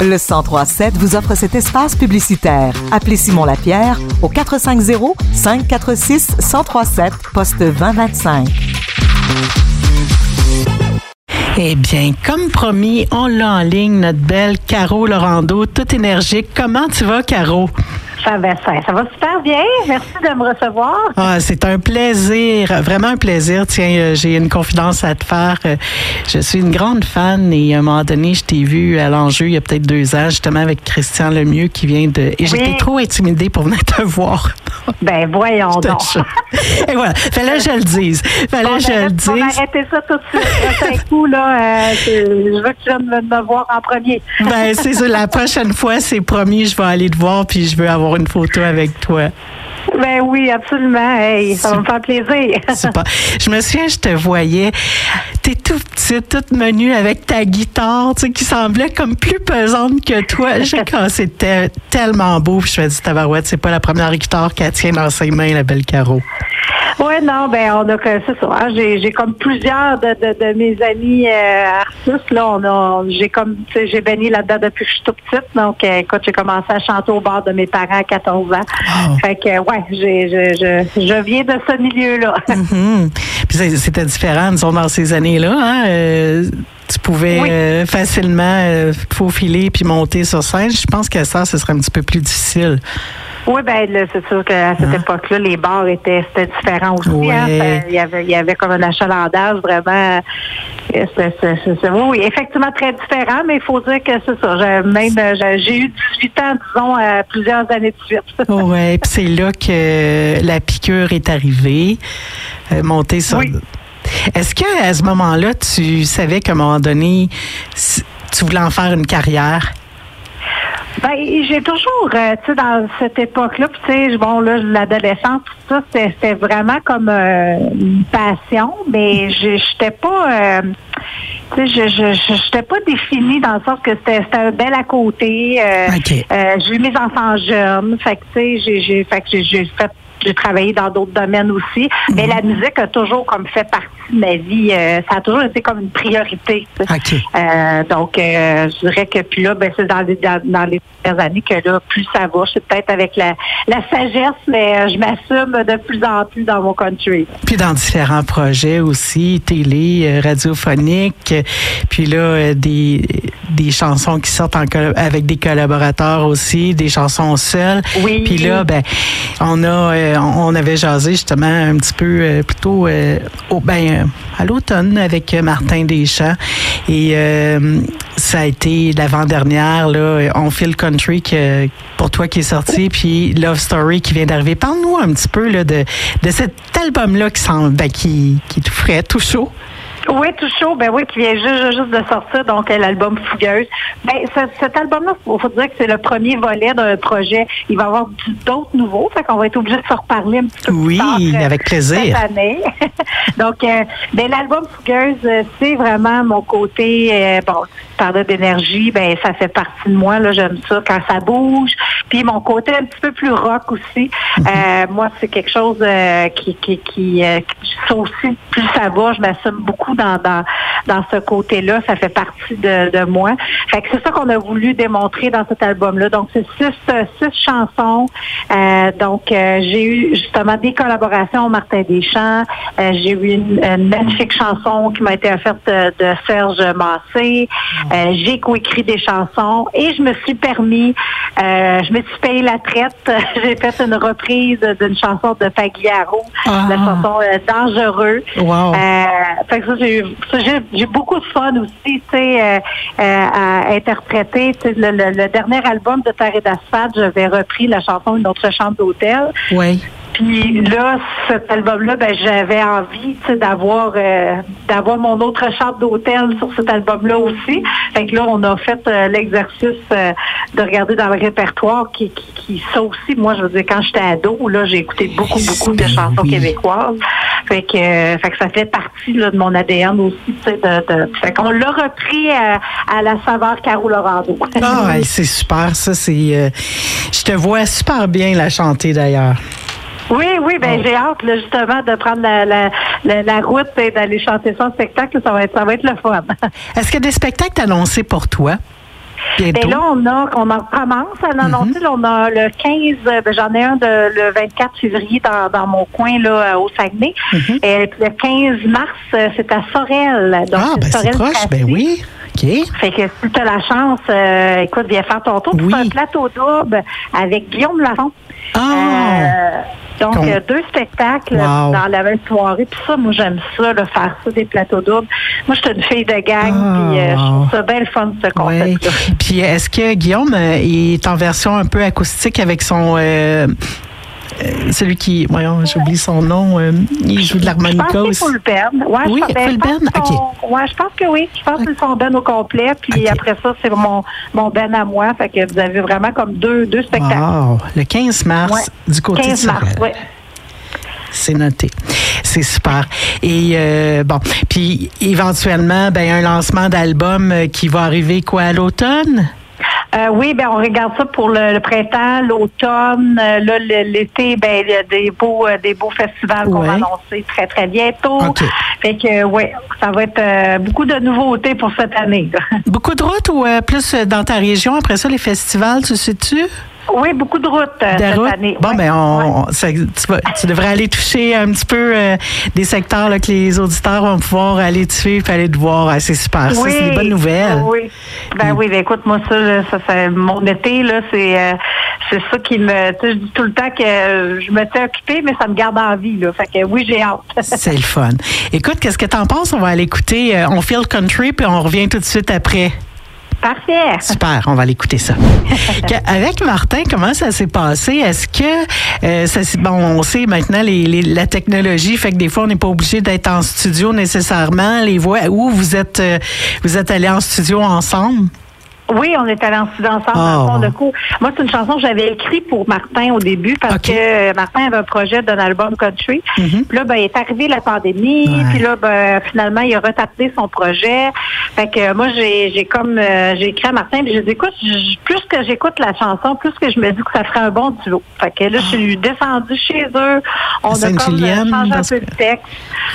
Le 1037 vous offre cet espace publicitaire. Appelez Simon Lapierre au 450 546 1037 poste 2025. Eh bien, comme promis, on l'a en ligne, notre belle Caro Laurando, toute énergique. Comment tu vas, Caro? Ça va, ça, ça va super bien. Merci de me recevoir. Ah, c'est un plaisir, vraiment un plaisir. Tiens, euh, j'ai une confidence à te faire. Euh, Je suis une grande fan et à un moment donné, je t'ai vu à l'enjeu il y a peut-être deux ans, justement avec Christian Lemieux qui vient de. Et j'étais trop intimidée pour venir te voir. Ben, voyons donc. Et voilà, fallait que je le dise. Fallait que je le arrête- on va dise. arrêter ça tout de suite. C'est un coup, là. euh, je veux que tu viennes me voir en premier. Ben, c'est ça. La prochaine fois, c'est promis, je vais aller te voir puis je veux avoir une photo avec toi. Ben oui, absolument. Hey, ça va me faire plaisir. Pas. Je me souviens, je te voyais. T'es tout petite, toute menue avec ta guitare, tu sais, qui semblait comme plus pesante que toi. Je sais quand c'était tellement beau. Puis je me dis, tabarouette, c'est pas la première guitare qu'elle tient dans ses mains, la belle Caro. Oui, non, ben on a que ça. hein, j'ai, j'ai comme plusieurs de, de, de mes amis euh, artistes là, on a, j'ai comme, j'ai baigné là-dedans depuis que je suis toute petite. Donc, euh, écoute, j'ai commencé à chanter au bord de mes parents à 14 ans. Wow. Fait que, ouais, j'ai, je, je, je viens de ce milieu-là. Mhm. Puis c'était différent, disons, dans ces années-là. Hein? euh, tu pouvais Oui. euh, facilement faufiler puis monter sur scène. Je pense que ça, ce serait un petit peu plus difficile. Oui, ben là, c'est sûr qu'à cette Hein? époque-là, les bars étaient c'était différent aussi. Ouais. hein. Ça- Il y avait il y avait comme un achalandage vraiment. euh, oui, oui, effectivement très différent, mais il faut dire que c'est ça. Même euh, j'ai eu 18 ans, disons, euh, plusieurs années de suite. Oui, puis c'est là que la piqûre est arrivée, euh, montée sur. Oui. Est-ce que à ce moment-là, tu savais qu'à un moment donné, tu voulais en faire une carrière? Ben, j'ai toujours, euh, tu sais, dans cette époque-là, puis tu sais, bon, là, l'adolescence, tout ça, c'était vraiment comme euh, une passion, mais je j'étais pas, euh, tu sais, je j'étais pas définie dans le sens que c'était un bel à côté. OK. euh, j'ai eu mes enfants jeunes, fait que tu sais, j'ai fait que j'ai fait j'ai travaillé dans d'autres domaines aussi, mais la musique a toujours comme fait partie de ma vie. euh, ça a toujours été comme une priorité. Euh, donc, euh, je dirais que puis là, ben, c'est dans les, dans, dans les dernières années que là, plus ça va. C'est peut-être avec la, la sagesse, mais je m'assume de plus en plus dans mon country. Puis dans différents projets aussi, télé, radiophonique, puis là, des, des chansons qui sortent en avec des collaborateurs aussi, des chansons seules. Oui. Puis là, ben, on a, on avait jasé justement un petit peu euh, plutôt euh, ben, euh, à l'automne avec euh, Martin Deschamps. Et euh, ça a été l'avant-dernière, là, On Feel Country que, pour toi qui est sorti, puis Love Story qui vient d'arriver. Parle-nous un petit peu là, de, de cet album-là qui, semble, ben, qui, qui est tout frais, tout chaud. Oui, tout chaud, ben oui, qui vient juste, juste de sortir, donc euh, l'album Fougueuse. Ben, ce- cet album-là, il faut dire que c'est le premier volet d'un projet. Il va y avoir d'autres nouveaux, fait qu'on va être obligé de se reparler un petit peu Oui, plus tard, euh, avec plaisir. Cette année. donc, euh, ben, l'album Fougueuse, c'est vraiment mon côté, euh, bon, tu parlais d'énergie, ben ça fait partie de moi, là, j'aime ça quand ça bouge. Puis mon côté un petit peu plus rock aussi. Euh, moi, c'est quelque chose euh, qui, qui, qui, euh, qui- ça aussi, plus ça va, je m'assume beaucoup dans, dans, dans ce côté-là. Ça fait partie de, de moi. Fait que c'est ça qu'on a voulu démontrer dans cet album-là. Donc, c'est six, euh, six chansons. Euh, donc, euh, j'ai eu justement des collaborations Martin Deschamps. Euh, j'ai eu une, une magnifique chanson qui m'a été offerte de, de Serge Massé. J'ai coécrit des chansons et je me suis permis, je me suis payé la traite. j'ai fait une reprise d'une chanson de Pagliaro, Ah. la chanson Dangereux. Wow. Fait que ça, j'ai beaucoup de fun aussi, euh, euh, à interpréter. Le, dernier album de Terre d'asphalte, j'avais repris la chanson Une autre chambre d'hôtel. Oui. Puis là, cet album-là, ben, j'avais envie tu sais, d'avoir euh, d'avoir mon autre chambre d'hôtel sur cet album-là aussi. Fait que là, on a fait euh, l'exercice euh, de regarder dans le répertoire qui, qui, qui ça aussi, moi, je veux dire, quand j'étais ado, là, j'ai écouté beaucoup, beaucoup de Ben chansons oui. québécoises. Fait que, euh, fait que ça fait partie là, de mon ADN aussi. tu sais, De, de, fait qu'on l'a repris à, à la saveur Caro Lorando. Ah, c'est super, ça. C'est, euh, je te vois super bien la chanter d'ailleurs. Oui, oui, ben Oh. j'ai hâte là, justement de prendre la, la, la, la route et d'aller chanter ça en spectacle. Ça va être, ça va être le fun. Est-ce qu'il y a des spectacles annoncés pour toi? Bientôt? Et là, on a, on en commence à l'annoncer. Là, On a le 15, euh, ben, j'en ai un de, le 24 février dans, dans mon coin, là, euh, au Saguenay. Et puis le 15 mars, euh, c'est à Sorel. Donc, ah, ben c'est proche, ben oui. OK. Fait que si tu as la chance, euh, écoute, viens faire ton tour. Oui. C'est un plateau double avec Guillaume Lafont. Ah! Donc, euh, deux spectacles Wow. dans la même soirée. Puis ça, moi, j'aime ça, là, faire ça, des plateaux doubles. Moi, je suis une fille de gang, Ah, puis euh, je trouve ça bien le fun, ce Oui. concept-là. Puis est-ce que Guillaume euh, est en version un peu acoustique avec son. euh, celui qui. Voyons, j'oublie son nom. euh, il joue de Je l'harmonica pense que c'est aussi. Ouais, Oui, je ben, je pense son- Ouais, je pense que oui. Je pense que c'est son band au complet. Puis Ok. après ça, c'est mon, mon band à moi. Fait que vous avez vraiment comme deux, deux spectacles. Wow. Le 15 mars, Ouais. du côté 15 de mars, oui. C'est noté. C'est super. Et euh, bon, puis éventuellement, ben un lancement d'album euh, qui va arriver quoi à l'automne? Euh, oui, ben on regarde ça pour le, le printemps, l'automne, euh, là l'été, ben il y a des beaux euh, des beaux festivals qu'on va annoncer très très bientôt. OK. Fait que ouais, ça va être beaucoup de nouveautés pour cette année. là. Beaucoup de routes ou plus dans ta région? Après ça, les festivals, tu sais-tu? Oui, beaucoup de routes euh, cette année. Bon, Ouais. ben, on, Ouais. on- ça- tu, devrais aller toucher un petit peu euh, des secteurs là, que les auditeurs vont pouvoir aller te suivre, aller te voir. Ah, c'est super. Ça, c'est des bonnes nouvelles. Oui. Ben oui, ben écoute, moi ça, là, ça, ça- mon été là, c'est euh, c'est ça qui me, tu sais, je dis tout le temps que euh, je me tiens occupée, mais ça me garde en vie là. Fait que oui, j'ai hâte. C'est le fun. Écoute, qu'est-ce que t'en penses? On va aller écouter On Feel Country, puis on revient tout de suite après. Parfait. Super, on va aller écouter ça. Avec Martin, comment ça s'est passé? Est-ce que euh, ça bon, on sait maintenant les, les- la technologie fait que des fois on n'est pas obligé d'être en studio nécessairement. Les voix où vous êtes euh, vous êtes allés en studio ensemble? Oui, on est allé en ensemble. Oh. dans le fond, de coup. Moi, c'est une chanson que j'avais écrite pour Martin au début parce que euh, Martin avait un projet d'un album country. Mhm. Puis là, ben, il est arrivé la pandémie. Ouais. Puis là, ben, finalement, il a retapé son projet. Fait que moi, j'ai, j'ai comme euh, j'ai écrit à Martin. Puis j'ai dit, écoute, plus que j'écoute la chanson, plus que je me dis que ça ferait un bon duo. Fait que là, je suis descendue chez eux. On a comme changé un peu de texte.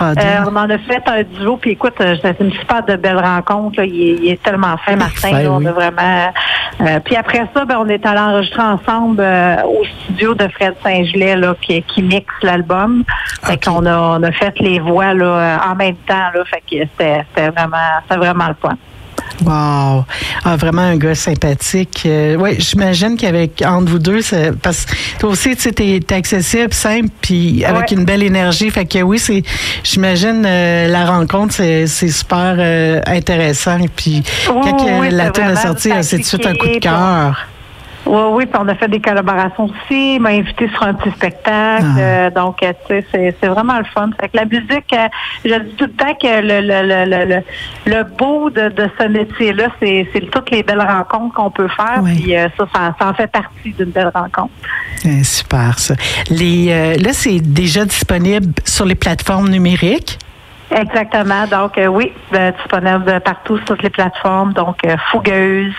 Ah, Euh, on en a fait un duo, puis écoute, c'est une super de belle rencontre. là. Il, est, il est tellement fin, Martin. Là. on oui. Vraiment. euh, puis après ça, ben, on est allé enregistrer ensemble euh, au studio de Fred Saint-Gelais là, qui, qui mixe l'album. Fait qu'on a, on a fait les voix là, en même temps. Là, fait que c'était, c'était vraiment, c'était vraiment le fun. Wow! Ah, vraiment un gars sympathique. Euh, oui, j'imagine qu'avec entre vous deux, c'est- parce que toi aussi, tu sais, t'es t'es accessible, simple, puis avec Ouais. une belle énergie. Fait que oui, c'est, j'imagine euh, la rencontre, c'est c'est super euh, intéressant. Puis quand oui, la tune est sortie, ça a c'est tout de suite un coup de cœur. Oui, oui, puis on a fait des collaborations aussi. Il m'a invité sur un petit spectacle. Ah. euh, donc, euh, tu sais, c'est, c'est vraiment le fun. Fait que la musique, euh, je dis tout le temps que le, le, le, le, le, le beau de, de ce métier-là, c'est, c'est toutes les belles rencontres qu'on peut faire. Oui. Puis euh, ça, ça, ça en fait partie d'une belle rencontre. Euh, super, ça. Les, là, c'est déjà disponible sur les plateformes numériques? Exactement. Donc, euh, oui, euh, disponible partout sur toutes les plateformes. Donc, euh, fougueuse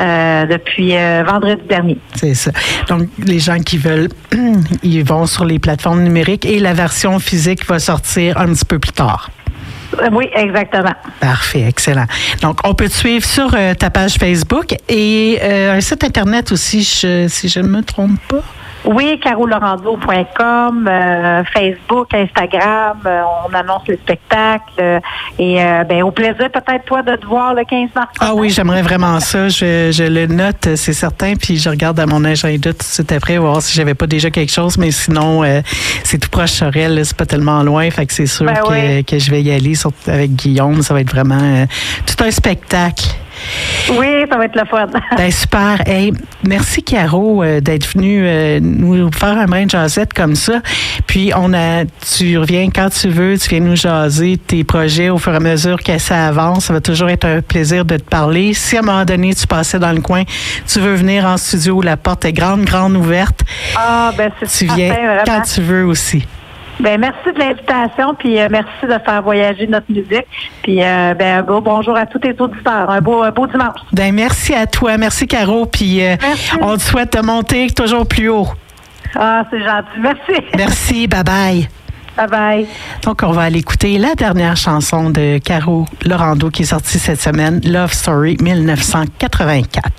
euh, depuis euh, vendredi dernier. C'est ça. Donc, les gens qui veulent, ils vont sur les plateformes numériques et la version physique va sortir un petit peu plus tard. Euh, oui, exactement. Parfait, excellent. Donc, on peut te suivre sur euh, ta page Facebook et un site Internet aussi, je- si je ne me trompe pas. Oui, carolorando.com, euh, Facebook, Instagram, euh, on annonce les spectacles. euh, et euh, ben, au plaisir peut-être toi de te voir le 15 mars. Ah oui, j'aimerais vraiment ça. Je, je le note, c'est certain. Puis je regarde à mon agenda tout de suite après, voir si j'avais pas déjà quelque chose. Mais sinon, euh, c'est tout proche Sorel, c'est pas tellement loin. Fait que c'est sûr Ben que, oui. que je vais y aller surtout avec Guillaume. Ça va être vraiment euh, tout un spectacle. Oui, ça va être le fun. Ben super. Hey, merci Caro euh, d'être venue euh, nous faire un brin de jasette comme ça. Puis on a, tu reviens quand tu veux, tu viens nous jaser tes projets au fur et à mesure que ça avance. Ça va toujours être un plaisir de te parler. Si à un moment donné tu passais dans le coin, tu veux venir en studio, la porte est grande, grande ouverte. Ah, ben c'est Tu viens parfait, quand tu veux aussi. Ben merci de l'invitation, puis euh, merci de faire voyager notre musique. Puis euh, ben beau bonjour à tous tes auditeurs. Un beau, un beau dimanche. Ben merci à toi, merci Caro. Puis euh, on te souhaite de monter toujours plus haut. Ah, c'est gentil. Merci. Merci, bye bye. Bye bye. Donc, on va aller écouter la dernière chanson de Caro Lorando qui est sortie cette semaine, Love Story 1984.